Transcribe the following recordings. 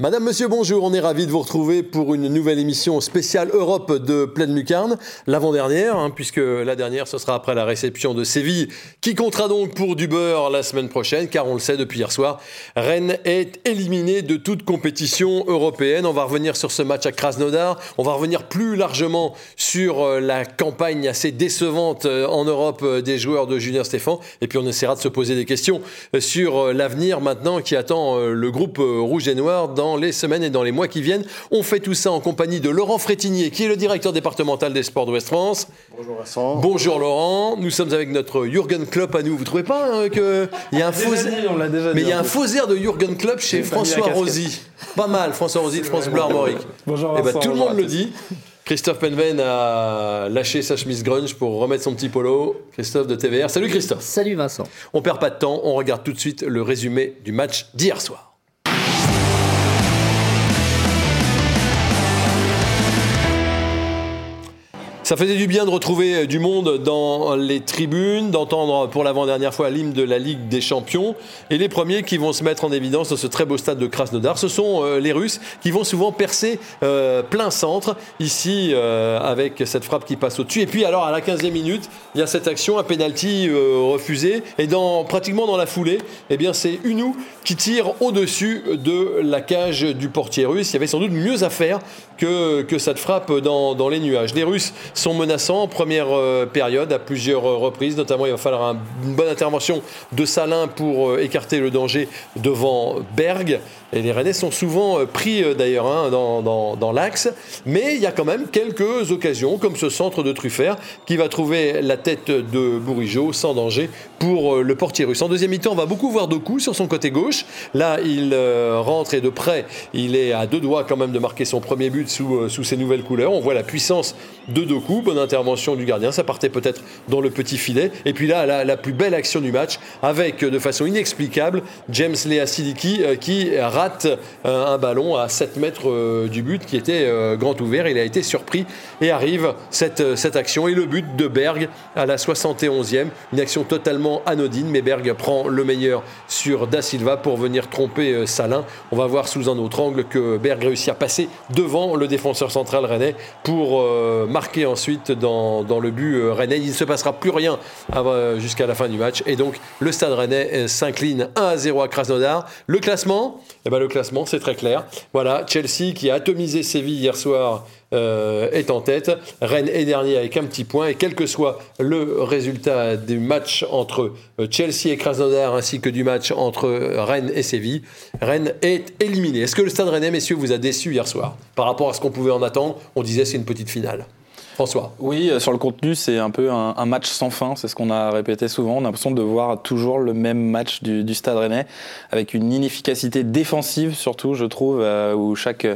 Madame, Monsieur, bonjour. On est ravis de vous retrouver pour une nouvelle émission spéciale Europe de Pleine Lucarne, l'avant-dernière, hein, puisque la dernière, ce sera après la réception de Séville, qui comptera donc pour du beurre la semaine prochaine, car on le sait depuis hier soir, Rennes est éliminé de toute compétition européenne. On va revenir sur ce match à Krasnodar. On va revenir plus largement sur euh, la campagne assez décevante euh, en Europe euh, des joueurs de Julien Stéphan. Et puis on essaiera de se poser des questions sur l'avenir maintenant qui attend le groupe rouge et noir dans les semaines et dans les mois qui viennent. On fait tout ça en compagnie de Laurent Frétinier, qui est le directeur départemental des sports d'Ouest France. Bonjour Vincent. Bonjour Laurent. Nous sommes avec notre Jürgen Klopp à nous. Vous trouvez pas hein, que il y a un faux mais il y a un faux air de Jürgen Klopp chez François Rosy. Pas mal, François Rosy de France Bleu Armorique. Bonjour eh ben, Vincent. tout le monde le dit. Christophe Penven a lâché sa chemise grunge pour remettre son petit polo. Christophe de TVR. Salut Christophe. Salut Vincent. On perd pas de temps, on regarde tout de suite le résumé du match d'hier soir. Ça faisait du bien de retrouver euh, du monde dans les tribunes, d'entendre pour l'avant-dernière fois l'hymne de la Ligue des Champions. Et les premiers qui vont se mettre en évidence dans ce très beau stade de Krasnodar, ce sont euh, les Russes qui vont souvent percer euh, plein centre, ici avec cette frappe qui passe au-dessus. Et puis alors à la 15e minute, il y a cette action, un penalty refusé. Et dans, pratiquement dans la foulée, eh bien c'est Unou qui tire au-dessus de la cage du portier russe. Il y avait sans doute mieux à faire que, que cette frappe dans, dans les nuages. Les Russes sont menaçants en première euh, période à plusieurs euh, reprises. Notamment, il va falloir une bonne intervention de Salin pour euh, écarter le danger devant Berg. Et les Rennais sont souvent pris d'ailleurs hein, dans, l'axe. Mais il y a quand même quelques occasions, comme ce centre de Truffert, qui va trouver la tête de Bourigeau sans danger pour le portier russe. En deuxième mi-temps, on va beaucoup voir Doku sur son côté gauche. Là, il rentre et de près, il est à deux doigts quand même de marquer son premier but sous, sous ses nouvelles couleurs. On voit la puissance de Doku bonne intervention du gardien, ça partait peut-être dans le petit filet. Et puis là, la, plus belle action du match, avec de façon inexplicable James Lea Sidiki euh, qui rate euh, un ballon à 7 mètres euh, du but qui était grand ouvert. Il a été surpris et arrive cette, cette action et le but de Berg à la 71e. Une action totalement anodine, mais Berg prend le meilleur sur Da Silva pour venir tromper Salin. On va voir sous un autre angle que Berg réussit à passer devant le défenseur central rennais pour marquer en ensuite dans, le but euh, rennais. Il ne se passera plus rien euh, jusqu'à la fin du match. Et donc, le stade rennais euh, s'incline 1 à 0 à Krasnodar. Le classement eh ben, Le classement, c'est très clair. Voilà, Chelsea qui a atomisé Séville hier soir est en tête. Rennes est dernier avec un petit point. Et quel que soit le résultat du match entre Chelsea et Krasnodar, ainsi que du match entre Rennes et Séville, Rennes est éliminé. Est-ce que le stade rennais, messieurs, vous a déçu hier soir? Par rapport à ce qu'on pouvait en attendre On disait c'est une petite finale. François. Oui, euh, sur le contenu, c'est un peu un, match sans fin, c'est ce qu'on a répété souvent. On a l'impression de voir toujours le même match du, Stade Rennais, avec une inefficacité défensive surtout, je trouve, euh, où chaque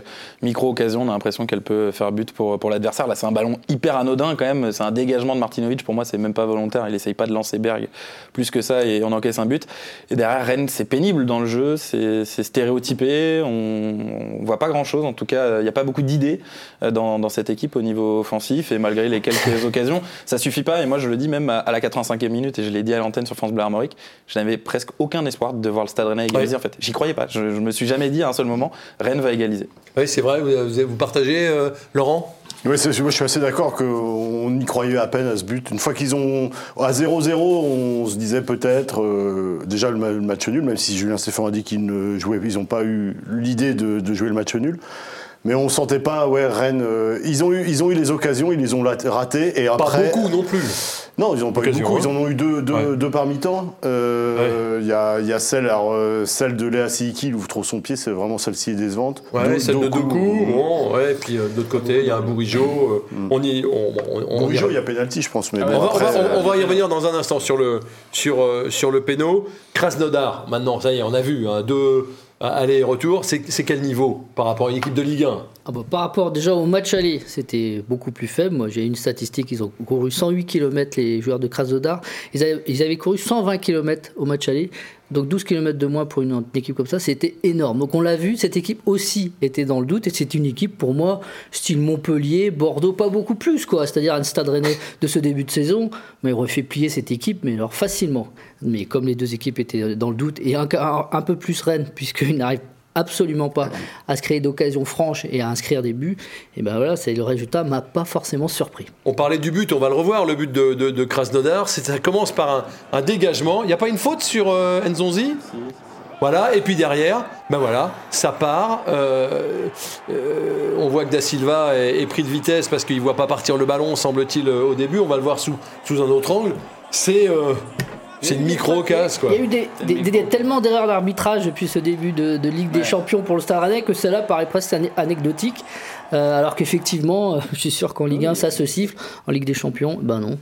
micro-occasion, on a l'impression qu'elle peut faire but pour, l'adversaire. Là, c'est un ballon hyper anodin quand même, c'est un dégagement de Martinovic, pour moi, c'est même pas volontaire, il essaye pas de lancer Berg plus que ça et on encaisse un but. Et derrière, Rennes, c'est pénible dans le jeu, c'est stéréotypé, on, on voit pas grand-chose, en tout cas, il n'y a pas beaucoup d'idées euh, dans cette équipe au niveau offensif et malgré les quelques occasions, ça suffit pas. Et moi, je le dis même à la 85e minute, et je l'ai dit à l'antenne sur France Bleu Armorique, je n'avais presque aucun espoir de voir le Stade Rennais égaliser. En fait, j'y croyais pas. Je, ne me suis jamais dit à un seul moment, Rennes va égaliser. Oui, c'est vrai. Vous, vous partagez, euh, Laurent? Oui, moi je suis assez d'accord qu'on y croyait à peine à ce but. Une fois qu'ils ont à 0-0, on se disait peut-être euh, déjà le, match nul, même si Julien Stéphane a dit qu'ils ne jouaient, ils n'ont pas eu l'idée de, de, jouer le match nul mais on sentait pas, ouais, Rennes. Euh, ils, ont eu, ils ont eu les occasions, ils les ont ratées. Et après, pas beaucoup non plus. Non, ils n'ont pas eu beaucoup. Ils en ont eu deux, deux, par mi-temps. Euh, il y, a, y, a, celle, alors, euh, celle de Léa Siki, il ouvre trop son pied, c'est vraiment celle-ci est décevante. Ouais, celle de Doku. Bon, ouais, et puis de l'autre côté, il y a Bourigeau. Mm. On y, on, Bourigeau, il y a pénalty, je pense. Mais ah, on, va, on, va, y revenir dans un instant sur le, sur, sur le péno. Krasnodar, maintenant, ça y est, on a vu. Hein, deux aller-retour, c'est quel niveau par rapport à une équipe de Ligue 1 ah bah, Par rapport déjà au match aller, c'était beaucoup plus faible. Moi, j'ai une statistique ils ont couru 108 km, les joueurs de Krasnodar. Ils avaient, ils avaient couru 120 km au match aller. Donc 12 km de moins pour une, équipe comme ça, c'était énorme. Donc on l'a vu, cette équipe aussi était dans le doute et c'est une équipe pour moi style Montpellier, Bordeaux, pas beaucoup plus quoi. C'est-à-dire un stade rennais de ce début de saison, mais il aurait fait plier cette équipe, mais alors facilement. Mais comme les deux équipes étaient dans le doute et un, un peu plus Rennes puisqu'ils n'arrivent absolument pas à se créer d'occasions franches et à inscrire des buts, et ben voilà, c'est le résultat m'a pas forcément surpris. On parlait du but, on va le revoir, le but de, de, Krasnodar, ça commence par un, dégagement. Il n'y a pas une faute sur euh, Nzonzi? Voilà, et puis derrière, ben voilà, ça part. Euh, euh, on voit que Da Silva est, pris de vitesse parce qu'il ne voit pas partir le ballon, semble-t-il, au début. On va le voir sous, sous un autre angle. C'est c'est une micro-casse, quoi. Il y a eu des, tellement d'erreurs d'arbitrage depuis ce début de, Ligue des Champions pour le Stade Rennais que cela paraît presque anecdotique. Euh, alors qu'effectivement, euh, je suis sûr qu'en Ligue 1, ça se siffle. En Ligue des Champions, ben non.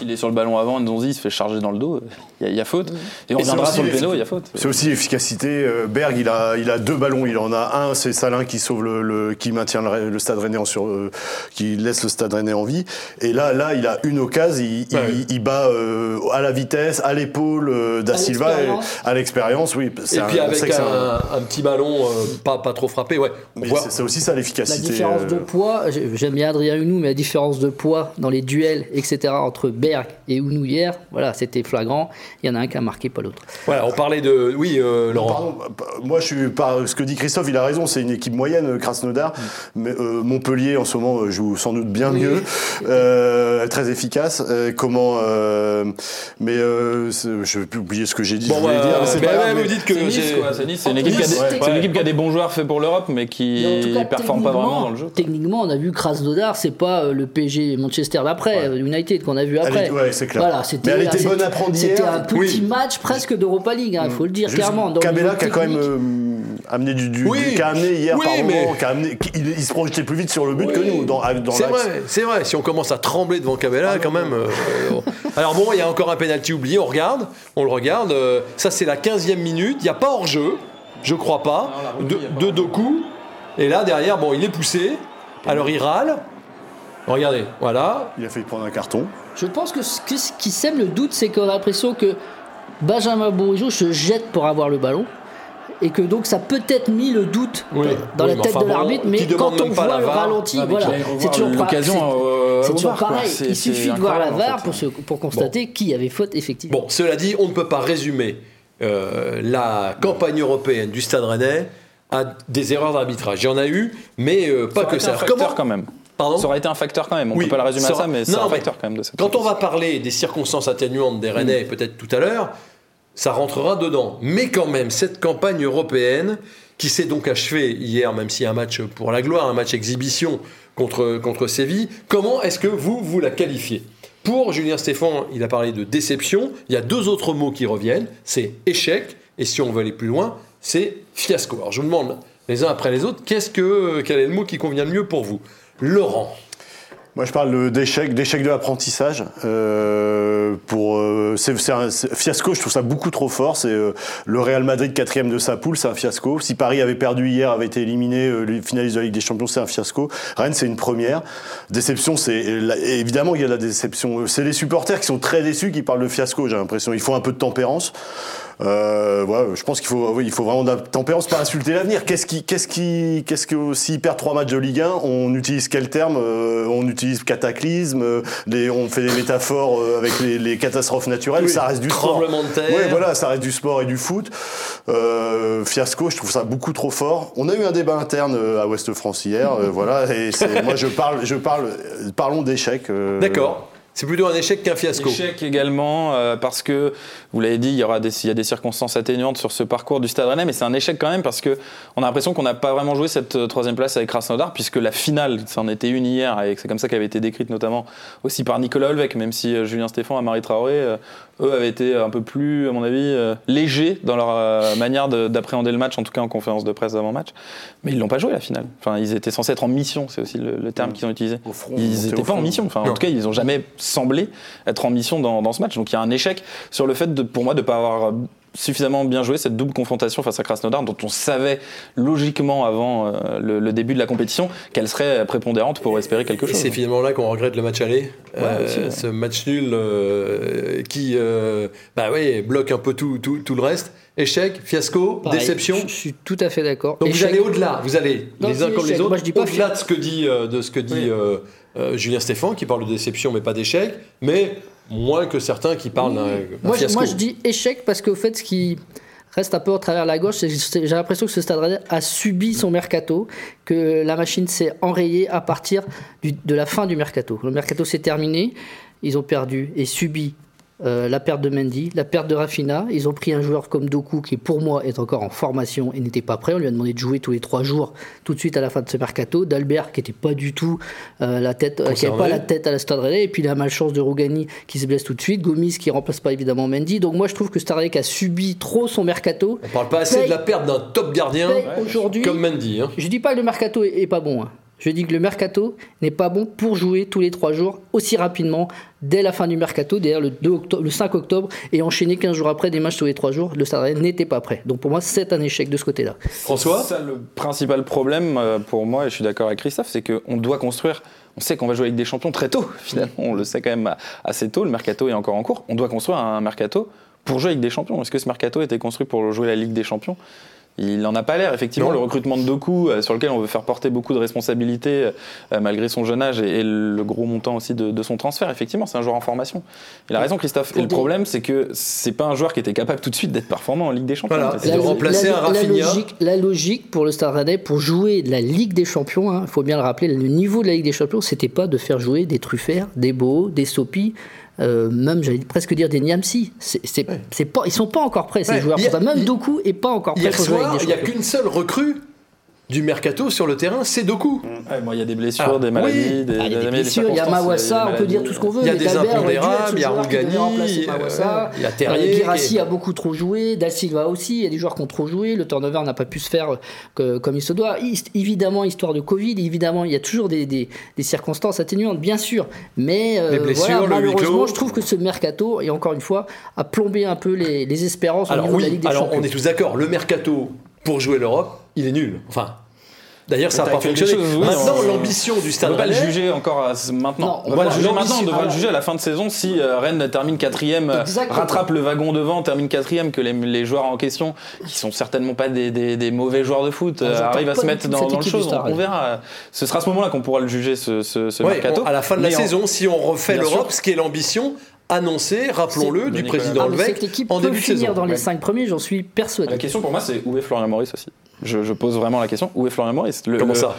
il est sur le ballon avant, Ndonzi il se fait charger dans le dos. Il y, a faute. Et on reviendra sur le péno, il y a faute. C'est aussi l'efficacité. Euh, Berg, il a, il a deux ballons. Il en a un, c'est Salin qui sauve le, qui maintient le, Stade Rennais en sur, qui laisse le Stade Rennais en vie. Et là, là, il a une occasion. Il, bat à la vitesse, à l'épaule Da Silva, à l'expérience, oui. Et puis avec un, petit ballon pas, pas trop frappé, ouais. C'est aussi ça l'efficacité différence de poids, j'aime bien Adrien Hunou, mais la différence de poids dans les duels, etc., entre Berg et Hunou hier, voilà, c'était flagrant. Il y en a un qui a marqué, pas l'autre. Voilà, on parlait de. Oui, euh, Laurent. Pardon, moi, je suis par ce que dit Christophe, il a raison, c'est une équipe moyenne, euh, Krasnodar. Mm. Mais, euh, Montpellier, en ce moment, joue sans doute bien mieux, très efficace. comment. mais je vais plus oublier ce que j'ai dit. Bon, je voulais dire, c'est pas vous dites que c'est Nice, une, équipe qui a des bons joueurs faits pour l'Europe, mais qui ne performe pas vraiment Techniquement, on a vu Krasnodar, c'est pas euh, le PSG Manchester d'après, euh, United qu'on a vu après. ouais, c'est clair. Voilà, c'était, Mais elle était bonne à prendre C'était un petit match presque d'Europa League, il hein, faut le dire clairement. Cabella qui a quand même euh, amené du, du, qui a amené hier par moment, qui a amené, il, se projetait plus vite sur le but que nous dans, dans C'est vrai, c'est vrai. Si on commence à trembler devant Cabella, quand même. Alors bon, il y a encore un penalty oublié. On regarde, on le regarde. ça, c'est la 15e minute. Il n'y a pas hors jeu. Je crois pas. de, de deux coups. Et là, derrière, bon, il est poussé. Alors il râle. Regardez, voilà. Il a fait prendre un carton. Je pense que ce qui sème le doute, c'est qu'on a l'impression que Benjamin Bourigeau se jette pour avoir le ballon. Et que donc ça peut être mis le doute dans la tête de l'arbitre, mais quand on voit le ralenti, voilà, c'est toujours, euh, c'est toujours pareil. Il suffit de voir la VAR pour, pour constater qui avait faute effectivement. Bon, cela dit, on ne peut pas résumer euh, la campagne européenne du Stade Rennais à des erreurs d'arbitrage. Il y en a eu, mais euh, pas que ça. Un facteur quand même. Pardon ça aurait été un facteur quand même. On ne peut pas le résumer à ça, mais c'est un facteur quand même de cette Quand on va parler des circonstances atténuantes des Rennais, mm. peut-être tout à l'heure, ça rentrera dedans. Mais quand même, cette campagne européenne qui s'est donc achevée hier, même si un match pour la gloire, un match exhibition contre, contre Séville, comment est-ce que vous, vous la qualifiez? Pour Julien Stéphan, il a parlé de déception. Il y a deux autres mots qui reviennent c'est échec, et si on veut aller plus loin, c'est fiasco. Alors je vous demande les uns après les autres, qu'est-ce que, quel est le mot qui convient le mieux pour vous? Laurent. Moi, je parle d'échec, d'échec de l'apprentissage. Euh, euh, c'est, fiasco. Je trouve ça beaucoup trop fort. C'est euh, le Real Madrid quatrième de sa poule, c'est un fiasco. Si Paris avait perdu hier, avait été éliminé, les finalistes de la Ligue des Champions, c'est un fiasco. Rennes, c'est une première. Déception, c'est évidemment il y a la déception. C'est les supporters qui sont très déçus qui parlent de fiasco. J'ai l'impression. Il faut un peu de tempérance. Euh, voilà, je pense qu'il faut, oui, il faut vraiment de la tempérance, pas insulter l'avenir. Qu'est-ce qui, qu'est-ce qui, qu'est-ce que s'il perd trois matchs de Ligue 1, on utilise quel terme euh, On utilise cataclysme, euh, les, on fait des métaphores euh, avec les, les catastrophes naturelles. ça reste du sport. De terre. Ouais, voilà, ça reste du sport et du foot. fiasco, je trouve ça beaucoup trop fort. On a eu un débat interne à Ouest France hier, voilà. Et moi, je parle, je parle, parlons d'échec. D'accord. C'est plutôt un échec qu'un fiasco. Échec également, euh, parce que, vous l'avez dit, il y, aura des, il y a des circonstances atténuantes sur ce parcours du Stade Rennais, mais c'est un échec quand même parce qu'on a l'impression qu'on n'a pas vraiment joué cette euh, troisième place avec Krasnodar, puisque la finale, ça en était une hier, et c'est comme ça qu'elle avait été décrite notamment aussi par Nicolas Olvec, même si euh, Julien Stéphane et Marie Traoré, eux, avaient été un peu plus, à mon avis, légers dans leur manière d'appréhender le match, en tout cas en conférence de presse avant match. Mais ils l'ont pas joué la finale. Enfin, ils étaient censés être en mission, c'est aussi le, terme mmh. qu'ils ont utilisé. ils n'étaient pas en mission. Enfin, en tout cas, ils n'ont jamais semblé être en mission dans, ce match. Donc il y a un échec sur le fait, de, pour moi, de ne pas avoir suffisamment bien joué cette double confrontation face à Krasnodar, dont on savait logiquement avant euh, le, le début de la compétition qu'elle serait prépondérante pour espérer quelque Et chose. c'est finalement là qu'on regrette le match aller, Euh, aussi, ouais. ce match nul euh, qui euh, bah ouais, bloque un peu tout, tout, tout le reste. Échec, fiasco, Pareil, déception. Je, je suis tout à fait d'accord. Donc vous allez au-delà, vous allez Non, les uns comme les autres, Moi, je dis pas au-delà de ce que dit, euh, de ce que dit Oui. Euh, Julien Stéphan, qui parle de déception mais pas d'échec, mais moins que certains qui parlent d'un Moi, moi, je dis échec parce qu'au fait, ce qui reste un peu au travers la gauche, c'est que j'ai l'impression que ce stade a subi son mercato, que la machine s'est enrayée à partir du- de la fin du mercato. Le mercato s'est terminé, ils ont perdu et subi euh, la perte de Mendy, la perte de Rafinha. Ils ont pris un joueur comme Doku qui, pour moi, est encore en formation et n'était pas prêt. On lui a demandé de jouer tous les trois jours, tout de suite à la fin de ce mercato. D'Albert qui n'était pas du tout euh, la tête, euh, qui avait pas la tête à la Stade Rennais. Et puis la malchance de Rougani qui se blesse tout de suite. Gomis qui remplace pas évidemment Mendy. Donc moi, je trouve que qui a subi trop son mercato. On parle pas assez paye- de la perte d'un top gardien aujourd'hui. comme Mendy. hein. Je dis pas que le mercato est, est pas bon. hein. Je dis que le mercato n'est pas bon pour jouer tous les trois jours aussi rapidement dès la fin du mercato, d'ailleurs le, 2 octobre, le 5 octobre, et enchaîner 15 jours après des matchs tous les trois jours. Le Stade n'était pas prêt. Donc pour moi, c'est un échec de ce côté-là. François C'est ça le principal problème euh, pour moi, et je suis d'accord avec Christophe, c'est qu'on doit construire. On sait qu'on va jouer avec des champions très tôt, finalement. On le sait quand même assez tôt. Le mercato est encore en cours. On doit construire un mercato pour jouer avec des champions. Est-ce que ce mercato était construit pour jouer la Ligue des Champions? Il n'en a pas l'air. Effectivement, Non. le recrutement de Doku, euh, sur lequel on veut faire porter beaucoup de responsabilités, euh, malgré son jeune âge et, et le gros montant aussi de, de son transfert, effectivement, c'est un joueur en formation. Il a raison, Christophe. Et le problème, c'est que c'est pas un joueur qui était capable tout de suite d'être performant en Ligue des Champions. Voilà. C'est- Et de remplacer un Rafinha. logique, la logique pour le Stade Rennais, pour jouer de la Ligue des Champions, il faut bien le rappeler, le niveau de la Ligue des Champions, c'était pas de faire jouer des Truffert, des Beau, des Sopi, euh, même j'allais presque dire des Niamsi. C'est, c'est pas, ils sont pas encore prêts ces Ouais. joueurs. Ça, même Doku est pas encore prêt Hier soir, il n'y a qu'une seule recrue du mercato sur le terrain, c'est Doku. Ouais, bon, il y a des blessures, Alors, des maladies, oui. des, Ah, il y a des des blessures, il y a Mawassa, on peut dire tout ce qu'on veut. Il y a des impondérables, il y a Rougani, euh, il y a Terrier Euh, qui est- a beaucoup trop joué, Da Silva aussi, il y a des joueurs qui ont trop joué, le turnover n'a pas pu se faire que- comme il se doit. Hist- Évidemment, histoire de Covid, évidemment, il y a toujours des, des- des circonstances atténuantes, bien sûr. Mais euh, Les blessures, voilà, malheureusement, je trouve que ce mercato, et encore une fois, a plombé un peu les, les espérances au Alors niveau de la Ligue des alors Champions. on est tous d'accord, le mercato pour jouer l'Europe, il est nul. Enfin, d'ailleurs ça n'a pas fait quelque fonctionné. chose, oui, Maintenant, on- l'ambition du On Stade ne peut pas le juger encore à maintenant. Non, on peut pas voilà, le juger maintenant, on devrait alors- le juger à la fin de saison si euh, Rennes termine quatrième, euh, Exactement. rattrape le wagon devant, termine quatrième, que les, les joueurs en question, qui sont certainement pas des, des- des mauvais joueurs de foot, Ah, euh, arrivent à se mettre dans, dans le chose. On, verra. Ce sera à ce moment-là qu'on pourra le juger, ce, ce, ce ouais, mercato. on- à la fin de la saison, si on refait l'Europe, ce qui est l'ambition annoncée, rappelons-le, du de président Ah, Levesque cette équipe en peut début de finir saison. dans les Ouais. cinq premiers, j'en suis persuadé. La question pour moi, c'est où est Florian Maurice aussi? Je, je pose vraiment la question. Où est Florian Maurice Le- Comment le- ça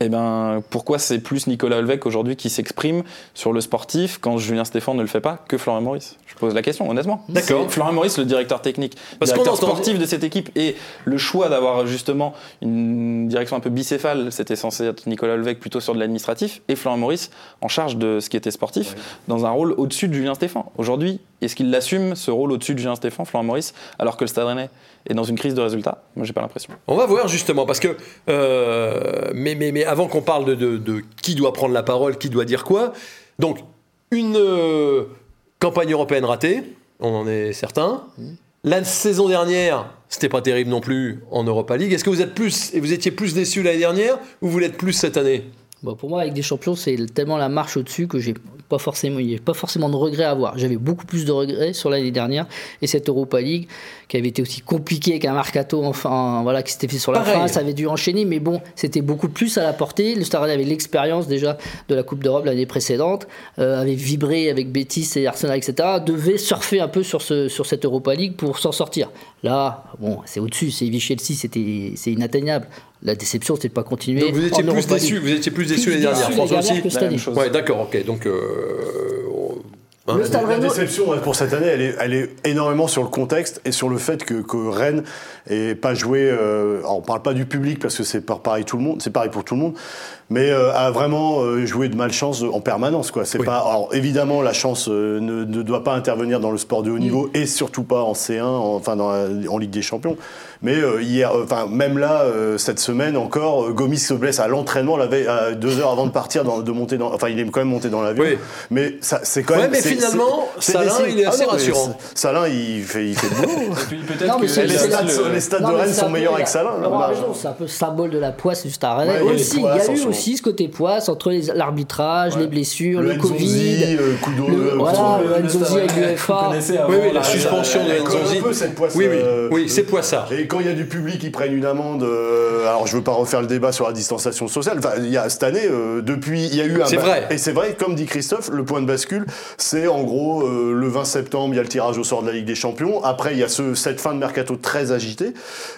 Eh ben, pourquoi c'est plus Nicolas Olvec aujourd'hui qui s'exprime sur le sportif quand Julien Stéphane ne le fait pas que Florian Maurice? Je pose la question, honnêtement. D'accord. Florian Maurice, le directeur technique, Parce directeur entend- sportif de cette équipe et le choix d'avoir justement une direction un peu bicéphale, c'était censé être Nicolas Olvec plutôt sur de l'administratif et Florian Maurice en charge de ce qui était sportif dans un rôle au-dessus de Julien Stéphane. Aujourd'hui, est-ce qu'il assume ce rôle au-dessus de Julien Stéphane, Florian Maurice, alors que le Stade Rennais est dans une crise de résultats Moi, j'ai pas l'impression. On va voir justement, parce que. euh, mais, mais, mais avant qu'on parle de, de- de qui doit prendre la parole, qui doit dire quoi, donc une euh, campagne européenne ratée, on en est certain. La saison dernière, c'était pas terrible non plus en Europa League. Est-ce que vous êtes plus et vous étiez plus déçu l'année dernière ou vous l'êtes plus cette année? Bon, pour moi, avec des champions, c'est tellement la marche au-dessus que j'ai pas forcément, il n'y a pas forcément de regrets à avoir. J'avais beaucoup plus de regrets sur l'année dernière et cette Europa League qui avait été aussi compliquée qu'un mercato, enfin voilà, qui s'était fait sur la Pareil. fin, ça avait dû enchaîner, mais bon, c'était beaucoup plus à la portée. Le Stade avait l'expérience déjà de la Coupe d'Europe l'année précédente, euh, avait vibré avec Betis et Arsenal, etc. Devait surfer un peu sur ce sur cette Europa League pour s'en sortir. Là, bon, c'est au-dessus, c'est Chelsea, c'était c'est inatteignable. La déception, c'était de pas continuer. Donc vous étiez en plus déçu, vous étiez plus déçu Plus l'année dernière. déçu François aussi. que cette La même année. chose. Ouais, d'accord, ok. Donc. euh, Le Stade La Rennais- déception pour cette année, elle est, elle est énormément sur le contexte et sur le fait que, que Rennes n'ait pas joué. euh, alors, on parle pas du public parce que c'est pareil tout le monde, c'est pareil pour tout le monde, mais euh, a vraiment euh, joué de malchance en permanence. Quoi. C'est Oui. pas. Alors évidemment, la chance euh, ne, ne doit pas intervenir dans le sport de haut niveau et surtout pas en C1, en- enfin dans la- en Ligue des Champions. Mais euh, hier, enfin même là, euh, cette semaine encore, Gomis se blesse à l'entraînement la veille, à deux heures avant de partir, dans- de monter dans. Enfin, il est quand même monté dans l'avion. Oui. Mais ça, c'est quand Ouais, même. mais finalement, Salin, il est assez non, mais rassurant. Salin, il fait, il fait le boulot. Peut-être que les, stades, le- les stades Non, de Rennes sont meilleurs avec Salin. C'est un peu le symbole de la poisse aussi, il y a eu ce moment. Aussi ce côté poisse entre les- l'arbitrage, les blessures, le, Nzonzi, Covid. euh, coup d'eau, le- euh, voilà, le- le Nzonzi avec l'UEFA. Oui, oui, la suspension de Nzonzi. un peu, cette poisse, Oui, oui, euh, oui, c'est Poissard. Et quand il y a du public qui prennent une amende, euh, alors je veux pas refaire le débat sur la distanciation sociale. Enfin, il y a cette année, euh, depuis, il y a eu un. C'est vrai. Et c'est vrai, comme dit Christophe, le point de bascule, c'est en gros euh, le 20 septembre, il y a le tirage au sort de la Ligue des Champions. Après, il y a ce, cette fin de mercato très agitée,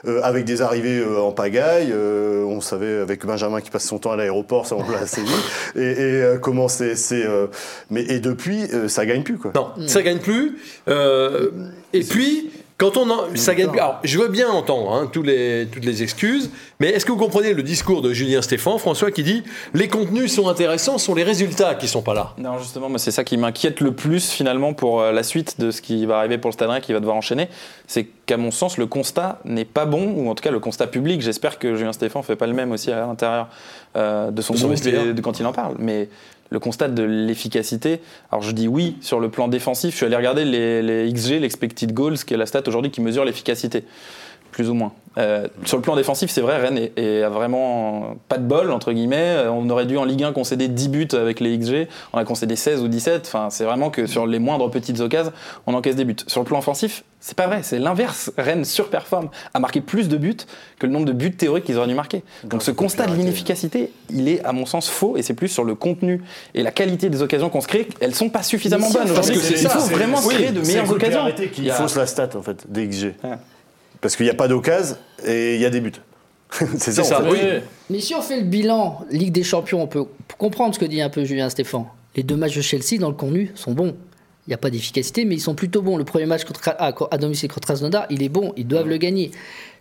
euh, avec des arrivées euh, en pagaille. Euh, on savait avec Benjamin qui passe son temps à l'aéroport, l'a assez vu. Et, et, euh, comment c'est, c'est euh, mais et depuis, euh, ça gagne plus quoi. Non, ça gagne plus. Euh, et puis, quand on en, ça gagne plus. Alors, je veux bien entendre hein, tous les, toutes les excuses, mais est-ce que vous comprenez le discours de Julien Stéphan, François, qui dit les contenus sont intéressants, ce sont les résultats qui sont pas là. Non, justement, moi, c'est ça qui m'inquiète le plus finalement pour euh, la suite de ce qui va arriver pour le Stade Rennais qui va devoir enchaîner. C'est qu'à mon sens, le constat n'est pas bon, ou en tout cas le constat public. J'espère que Julien Stéphan fait pas le même aussi à l'intérieur euh, de son De son groupe vestiaire. et de quand il en parle. Mais le constat de l'efficacité, alors je dis oui sur le plan défensif. Je suis allé regarder les, les XG, l'expected goals, qui est la stat aujourd'hui qui mesure l'efficacité plus ou moins. Euh, sur le plan défensif, c'est vrai, Rennes est, est- a vraiment pas de bol, entre guillemets. Euh, On aurait dû en Ligue 1 concéder 10 buts avec les XG, on a concédé 16 ou 17. Enfin, c'est vraiment que sur les moindres petites occasions, on encaisse des buts. Sur le plan offensif, c'est pas vrai, c'est l'inverse. Rennes surperforme, a marqué plus de buts que le nombre de buts théoriques qu'ils auraient dû marquer. Donc ce constat de l'inefficacité, il est à mon sens faux, et c'est plus sur le contenu et la qualité des occasions qu'on se crée. Elles sont pas suffisamment bonnes parce aujourd'hui. que c'est Il ça, faut vraiment créer de meilleures occasions. qui Il fausse la stat en fait des XG. Parce qu'il n'y a pas d'occasion et il y a des buts. c'est ça. C'est ça, en fait. oui. Mais si on fait le bilan Ligue des Champions, on peut comprendre ce que dit un peu Julien Stéphan. Les deux matchs de Chelsea dans le contenu sont bons. Il n'y a pas d'efficacité, mais ils sont plutôt bons. Le premier match contre, à, à domicile contre Krasnodar, il est bon, ils doivent le gagner.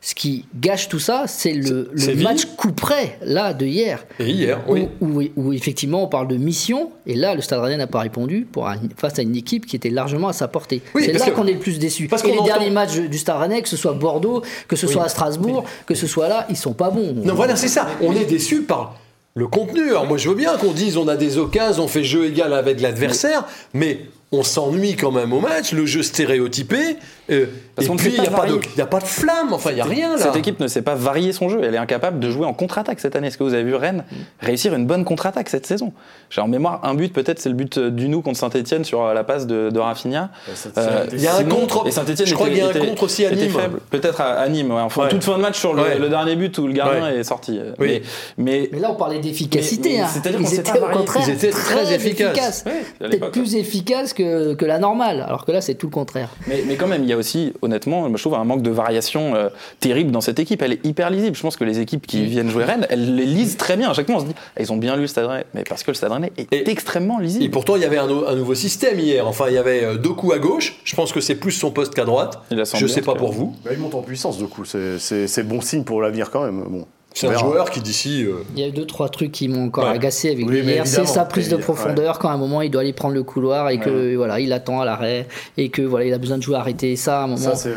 Ce qui gâche tout ça, c'est le, match coup près, là, de hier. Et hier, où, oui. où- où effectivement on parle de mission, et là le Stade Rennais n'a pas répondu pour un- face à une équipe qui était largement à sa portée. Oui, c'est là que- qu'on est le plus déçu. parce qu'on les entend- derniers matchs du Stade Rennais, que ce soit Bordeaux, que ce soit à Strasbourg, que ce soit là, ils sont pas bons. Non, voilà, c'est ça. On est déçu par le contenu. Alors moi, je veux bien qu'on dise on a des occasions, on fait jeu égal avec l'adversaire, mais on s'ennuie quand même au match, le jeu stéréotypé. Euh, Parce et qu'on ne puis, sait il n'y a, pas de- varier. il y a pas de flamme, enfin, il n'y a rien là. Cette équipe ne sait pas varier son jeu. Elle est incapable de jouer en contre-attaque cette année. Est-ce que vous avez vu Rennes réussir une bonne contre-attaque cette saison? J'ai en mémoire un but, peut-être, c'est le but du nous contre Saint-Etienne sur euh, la passe de, de Rafinha. Euh, Il y a un sinon- contre- Et Saint-Etienne je crois qu'il y a un était- contre aussi à Nîmes. Peut-être à, à Nîmes, ouais. enfin Ouais. toute fin de match sur le, Ouais. le dernier but où le gardien Ouais. est sorti. Oui. Mais, mais Mais là, on parlait d'efficacité. Hein. c'est-à-dire qu'on Ils sait étaient pas au varier. contraire Ils étaient très efficaces. Peut-être l'époque, plus efficaces que, la normale. Alors que là, c'est tout le contraire. Mais quand même, il y a aussi, honnêtement, je trouve un manque de variation euh, terrible dans cette équipe. Elle est hyper lisible. Je pense que les équipes qui viennent jouer Rennes, elles les lisent très bien. À chaque fois, on se dit, ah, ils ont bien lu le Stade Rennais. Mais parce que le Stade Rennais est Et- extrêmement Et lisible. pourtant, il y avait un, no- un nouveau système hier. Enfin, il y avait euh, Doku à gauche. Je pense que c'est plus son poste qu'à droite. Je en sais pas pour vous. Bah, il monte en puissance, du coup. C'est- bon signe pour l'avenir quand même. Bon. C'est un verra. joueur qui d'ici. euh, Il y a eu deux, trois trucs qui m'ont encore Ouais. agacé avec Oui, lui mais hier. C'est sa prise de profondeur quand à un moment il doit aller prendre le couloir et que voilà, il attend à l'arrêt et que voilà, il a besoin de jouer arrêté. Ça, à un moment, Ça, c'est ouais.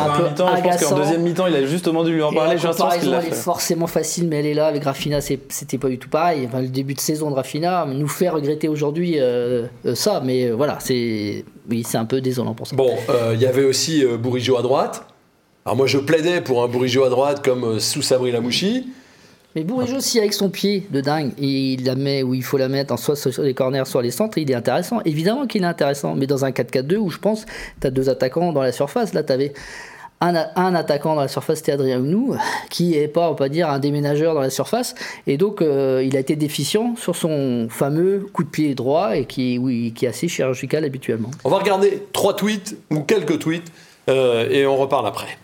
un peu mi-temps, je pense agaçant. qu'en deuxième mi-temps, il a justement dû lui en parler. J'ai l'impression qu'il est forcément facile, mais elle est là. Avec Rafinha, c'est- c'était pas du tout pareil. Enfin, le début de saison de Rafinha nous fait regretter aujourd'hui euh, euh, ça, mais euh, voilà, c'est oui, c'est un peu désolant pour ça. Bon, euh, il y avait aussi euh, Bourigeau à droite. Alors moi, je plaidais pour un Bourigeau à droite comme euh, sous Sabri Lamouchi. Mais Bourigeau, si avec son pied de dingue, il la met où il faut la mettre, en soit sur les corners, soit les centres, il est intéressant. Évidemment qu'il est intéressant, mais dans un 4-4-2 où je pense tu as deux attaquants dans la surface, là tu avais un, attaquant dans la surface, c'était Adrien Hunou, qui est pas, on peut dire, un déménageur dans la surface. Et donc, euh, il a été déficient sur son fameux coup de pied droit et qui, oui, qui est assez chirurgical habituellement. On va regarder trois tweets ou quelques tweets euh, et on reparle après.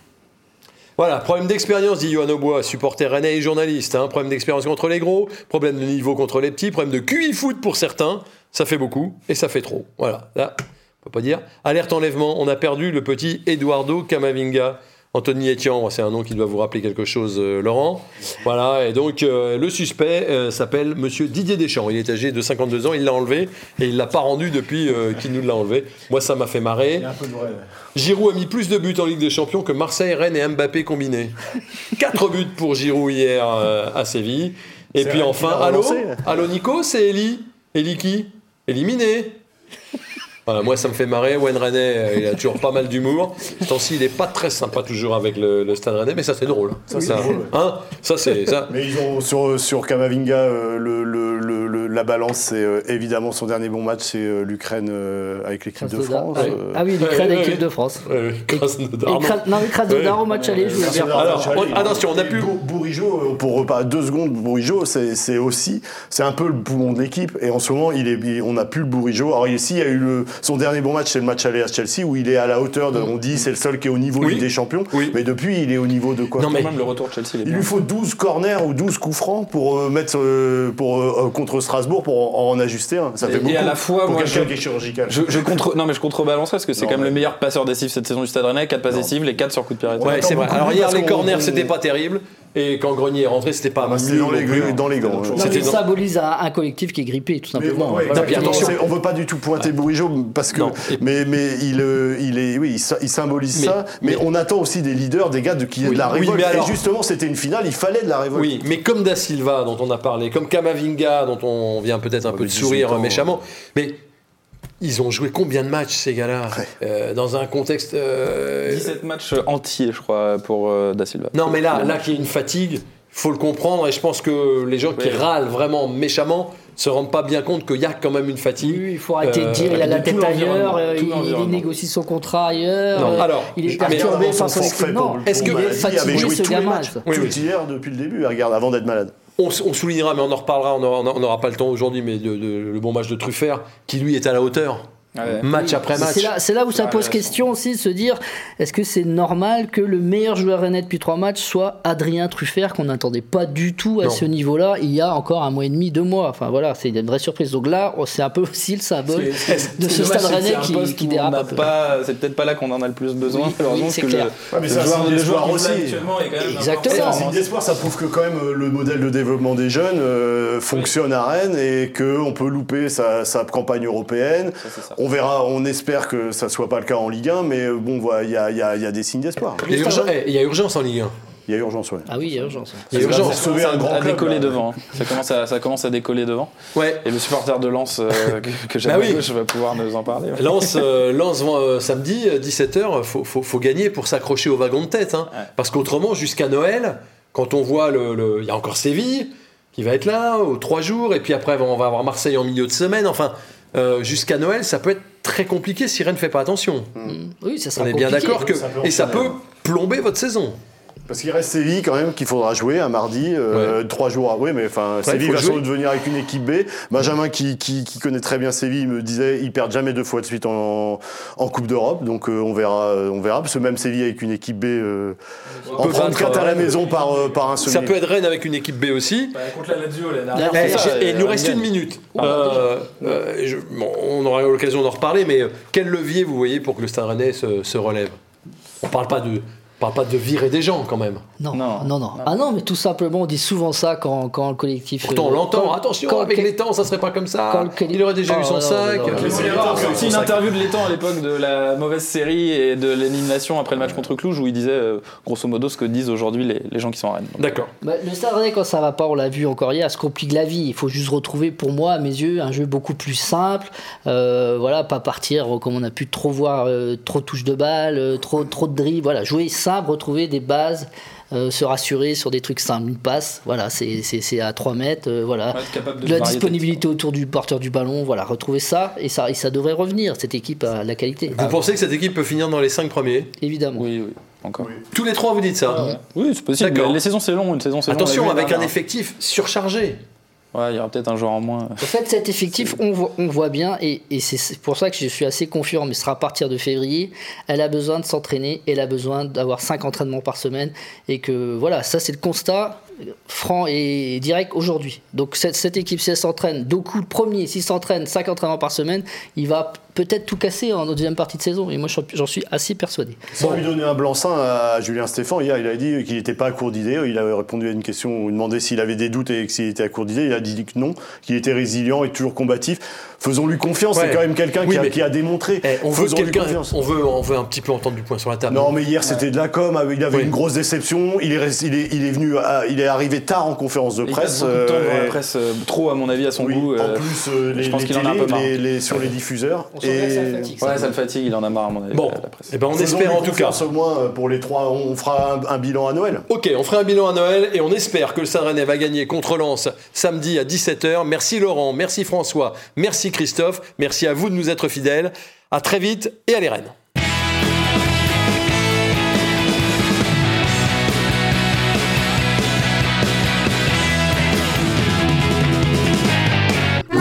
Voilà, problème d'expérience, dit Johan Aubois, supporter rennais et journaliste. hein. Problème d'expérience contre les gros, problème de niveau contre les petits, problème de QI foot pour certains. Ça fait beaucoup et ça fait trop. Voilà, là, on peut pas dire. Alerte enlèvement, on a perdu le petit Eduardo Camavinga. Anthony Etienne, c'est un nom qui doit vous rappeler quelque chose, euh, Laurent. Voilà, et donc euh, le suspect euh, s'appelle Monsieur Didier Deschamps. Il est âgé de 52 ans, il l'a enlevé et il l'a pas rendu depuis qu'il nous l'a enlevé. Moi, ça m'a fait marrer. Giroud a mis plus de buts en Ligue des Champions que Marseille, Rennes et Mbappé combinés. 4 buts pour Giroud hier à Séville. Et puis enfin, allô. Allô Nico, c'est Eli. Eli qui? Éliminé. Voilà, moi, ça me fait marrer. Wayne René, euh, il a toujours pas mal d'humour. Ce temps-ci, il est pas très sympa toujours avec le, le Stade Rennais, mais ça, c'est drôle. Ça, c'est drôle, hein? Ça, c'est ça. Mais ils ont sur, sur Kamavinga, euh, le, le- le- le- la balance, c'est euh, évidemment son dernier bon match, c'est euh, l'Ukraine euh, avec l'équipe de. France. Ah oui. euh. Ah oui, l'Ukraine avec l'équipe de France. Krasnodar, non. Krasnodar au match aller, je voulais bien. Alors, on- attention, on a pu- Bour- Bourigeau, pour repas deux secondes, Bourigeau, c'est c'est aussi, c'est un peu le poumon de l'équipe. Et en ce moment, il est, il- on n'a plus le Bourigeau. Alors ici, il y a eu le, son dernier bon match, c'est le match aller à Chelsea où il est à la hauteur de, on dit, c'est le seul qui est au niveau Oui. Des Champions. Oui. Mais depuis, il est au niveau de quoi Non, mais- même, le retour de Chelsea, il est Il lui faut 12 corners ou 12 coups francs pour euh, mettre euh, pour, euh, contre Strasbourg pour en, en ajuster. un. Ça fait Et beaucoup. à la fois, pour moi, quelqu'un je- qui est chirurgical. Je, je contre, non mais je contrebalancerai parce que c'est quand même mais- le meilleur passeur décisif cette saison du Stade Rennais, 4 passes décisives, les 4 sur coup de pied. Ouais, c'est vrai. Alors hier, les corners, c'était pas terrible. Et quand Grenier est rentré, c'était pas Ah bah, c'était dans dans les gants. ouais. Mais C'était symbolise un, un collectif qui est grippé, tout Mais simplement. ouais, puis exactement. attention. On veut pas du tout pointer Bourigeau parce que Non. mais mais il euh, il est oui il, sy- il symbolise Mais- ça mais, mais- on attend aussi des leaders des gars de qui est Oui. de la Oui, révolte mais alors- et justement c'était une finale il fallait de la révolte Oui, mais comme Da Silva, dont on a parlé, comme Kamavinga, dont on vient peut-être un peu de 18 sourire ans, méchamment, mais ils ont joué combien de matchs, ces gars-là Ouais. Euh, Dans un contexte. euh, 17 matchs entiers, je crois, pour euh, Da Silva. Non, mais là, là qu'il y a une fatigue, faut le comprendre, et je pense que les gens qui râlent vraiment méchamment se rendent pas bien compte qu'il y a quand même une fatigue. Oui, il faut arrêter de Euh, dire il a la tête ailleurs, euh, il, il négocie son contrat ailleurs, Non, euh, alors, il est perturbé par son Est-ce que- il est fatigué joué ce tous les gamin. matchs ça. Oui, tout hier depuis le début regarde avant d'être malade On, soulignera, mais on en reparlera, on n'aura pas le temps aujourd'hui, mais le bon de Truffert, qui lui est à la hauteur, Ouais. match après match. C'est là, c'est là où ça Ouais, pose question aussi, de se dire est-ce que c'est normal que le meilleur joueur rennais depuis trois matchs soit Adrien Truffert, qu'on n'attendait pas du tout à Non. ce niveau-là il y a encore un mois et demi, deux mois. Enfin voilà, c'est une vraie surprise. Donc là, oh, c'est un peu aussi le symbole de ce stade rennais qui, qui on dérape n'a un peu. pas- C'est peut-être pas là qu'on en a le plus besoin, Oui, malheureusement, oui, c'est clair. le- Ouais, mais le c'est un joueur- le qui aussi. Exactement. c'est d'espoir ça prouve que quand même euh, le modèle de développement des jeunes euh, fonctionne à Rennes et qu'on peut louper sa, sa campagne européenne Ça, c'est ça. On verra on espère que ça soit pas le cas en Ligue 1 mais euh, bon voilà il y a, il y a- il y a des signes d'espoir Il y, a urgence, eh, il y a urgence en Ligue 1. il y a urgence ouais Ah oui, il y a urgence. Il y a urgence. sauver Ça un grand club, décollé là. devant. hein. Ça commence à, ça commence à décoller devant. Ouais. Et le supporter de Lens euh, que, que j'aime Bah oui. à gauche va pouvoir nous en parler. ouais. Lance, Lance euh, samedi, 17h, faut, faut, faut gagner pour s'accrocher au wagon de tête. hein. Ouais. Parce qu'autrement, jusqu'à Noël, quand on voit le. le- Il y a encore Séville qui va être là, aux trois jours, et puis après, on va avoir Marseille en milieu de semaine. Enfin, euh, jusqu'à Noël, ça peut être très compliqué si Rennes ne fait pas attention. Mm. Oui, ça On sera est bien d'accord que. Ça peut Et ça peut plomber votre saison. Parce qu'il reste Séville quand même qu'il faudra jouer un mardi, euh, trois jours après. Mais enfin, Séville va jouer. sans doute venir avec une équipe B. Benjamin qui, qui, qui connaît très bien Séville me disait ils perdent jamais deux fois de suite en, en Coupe d'Europe. Donc euh, on verra, euh, on verra. Parce que même Séville avec une équipe B euh, en prendre quatre à la maison par, euh, par un Ça semi. peut être Rennes avec une équipe B aussi. contre la Lazio ça, et il nous reste une minute. Ah, je- bon, on aura l'occasion d'en reparler, mais quel levier vous voyez pour que le Stade Rennais se, se relève? On parle pas de, parle pas de virer des gens quand même. Non, Non. non, non, Ah non, mais tout simplement, on dit souvent ça quand, quand le collectif. Pourtant, on euh, l'entend. quand- Attention, quand- avec quel- les temps, ça serait pas comme quand ça. le Il aurait déjà Oh, eu son non, sac. c'est aussi une interview de l'étang à l'époque de la mauvaise série et de l'élimination après le match contre Cluj où il disait euh, grosso modo ce que disent aujourd'hui les, les gens qui sont à Rennes. D'accord. Bah, le Stade Rennais, quand ça va pas, on l'a vu encore hier, se complique la vie. Il faut juste retrouver, pour moi, à mes yeux, un jeu beaucoup plus simple. Euh, voilà, pas partir comme on a pu trop voir, euh, trop de touches de balle, trop, trop de dribbles. Voilà, jouer simple, retrouver des bases. euh, se rassurer sur des trucs simples, une passe, voilà, c'est à 3 mètres, euh, voilà. de la disponibilité autour du porteur du ballon, voilà, retrouver ça et ça, et ça devrait revenir. Cette équipe a la qualité, Vous pensez que cette équipe peut finir dans les 5 premiers? Évidemment. Oui, oui, encore. Tous les trois, vous dites ça? Oui, c'est possible. Les saisons c'est long, une saison c'est Attention, avec un effectif surchargé. Ouais, il y aura peut-être un joueur en moins. En fait, cet effectif, on voit, on voit bien, et, et c'est pour ça que je suis assez confiant, mais ce sera à partir de février. Elle a besoin de s'entraîner, elle a besoin d'avoir 5 entraînements par semaine, et que voilà, ça c'est le constat. Franc et direct aujourd'hui. Donc cette, cette équipe, si elle s'entraîne, Doku le premier, s'il s'entraîne 5 entraînements par semaine, il va peut-être tout casser en deuxième partie de saison. Et moi, j'en suis assez persuadé. Sans lui donner un blanc-seing à Julien Stéphan, hier, il a dit qu'il n'était pas à court d'idées. Il avait répondu à une question où il demandait s'il avait des doutes et s'il était à court d'idées. Il a dit que non, qu'il était résilient et toujours combatif. Faisons-lui confiance, c'est quand même quelqu'un qui, a démontré. Eh, on, veut on, veut, on veut un petit peu entendre du point sur la table. Non, mais hier, c'était de la com. Il avait une grosse déception. Il est, il est, il est venu, il est arrivé tard en conférence de presse. Il passe beaucoup de temps dans la euh, presse, euh, trop à mon avis à son goût. En euh, plus, les, je pense qu'il en a un peu marre. Les, sur les diffuseurs. Et... Ça, fatigue, ouais, ça le fatigue. Il en a marre à mon avis. Bon, la presse. Et eh ben on espère en tout cas. Au moins pour les trois, on fera un, bilan à Noël. Ok, on fera un bilan à Noël et on espère que le Saint-René va gagner contre Lens samedi à 17h. Merci Laurent, merci François, merci Christophe, merci à vous de nous être fidèles. À très vite et à les Rennes.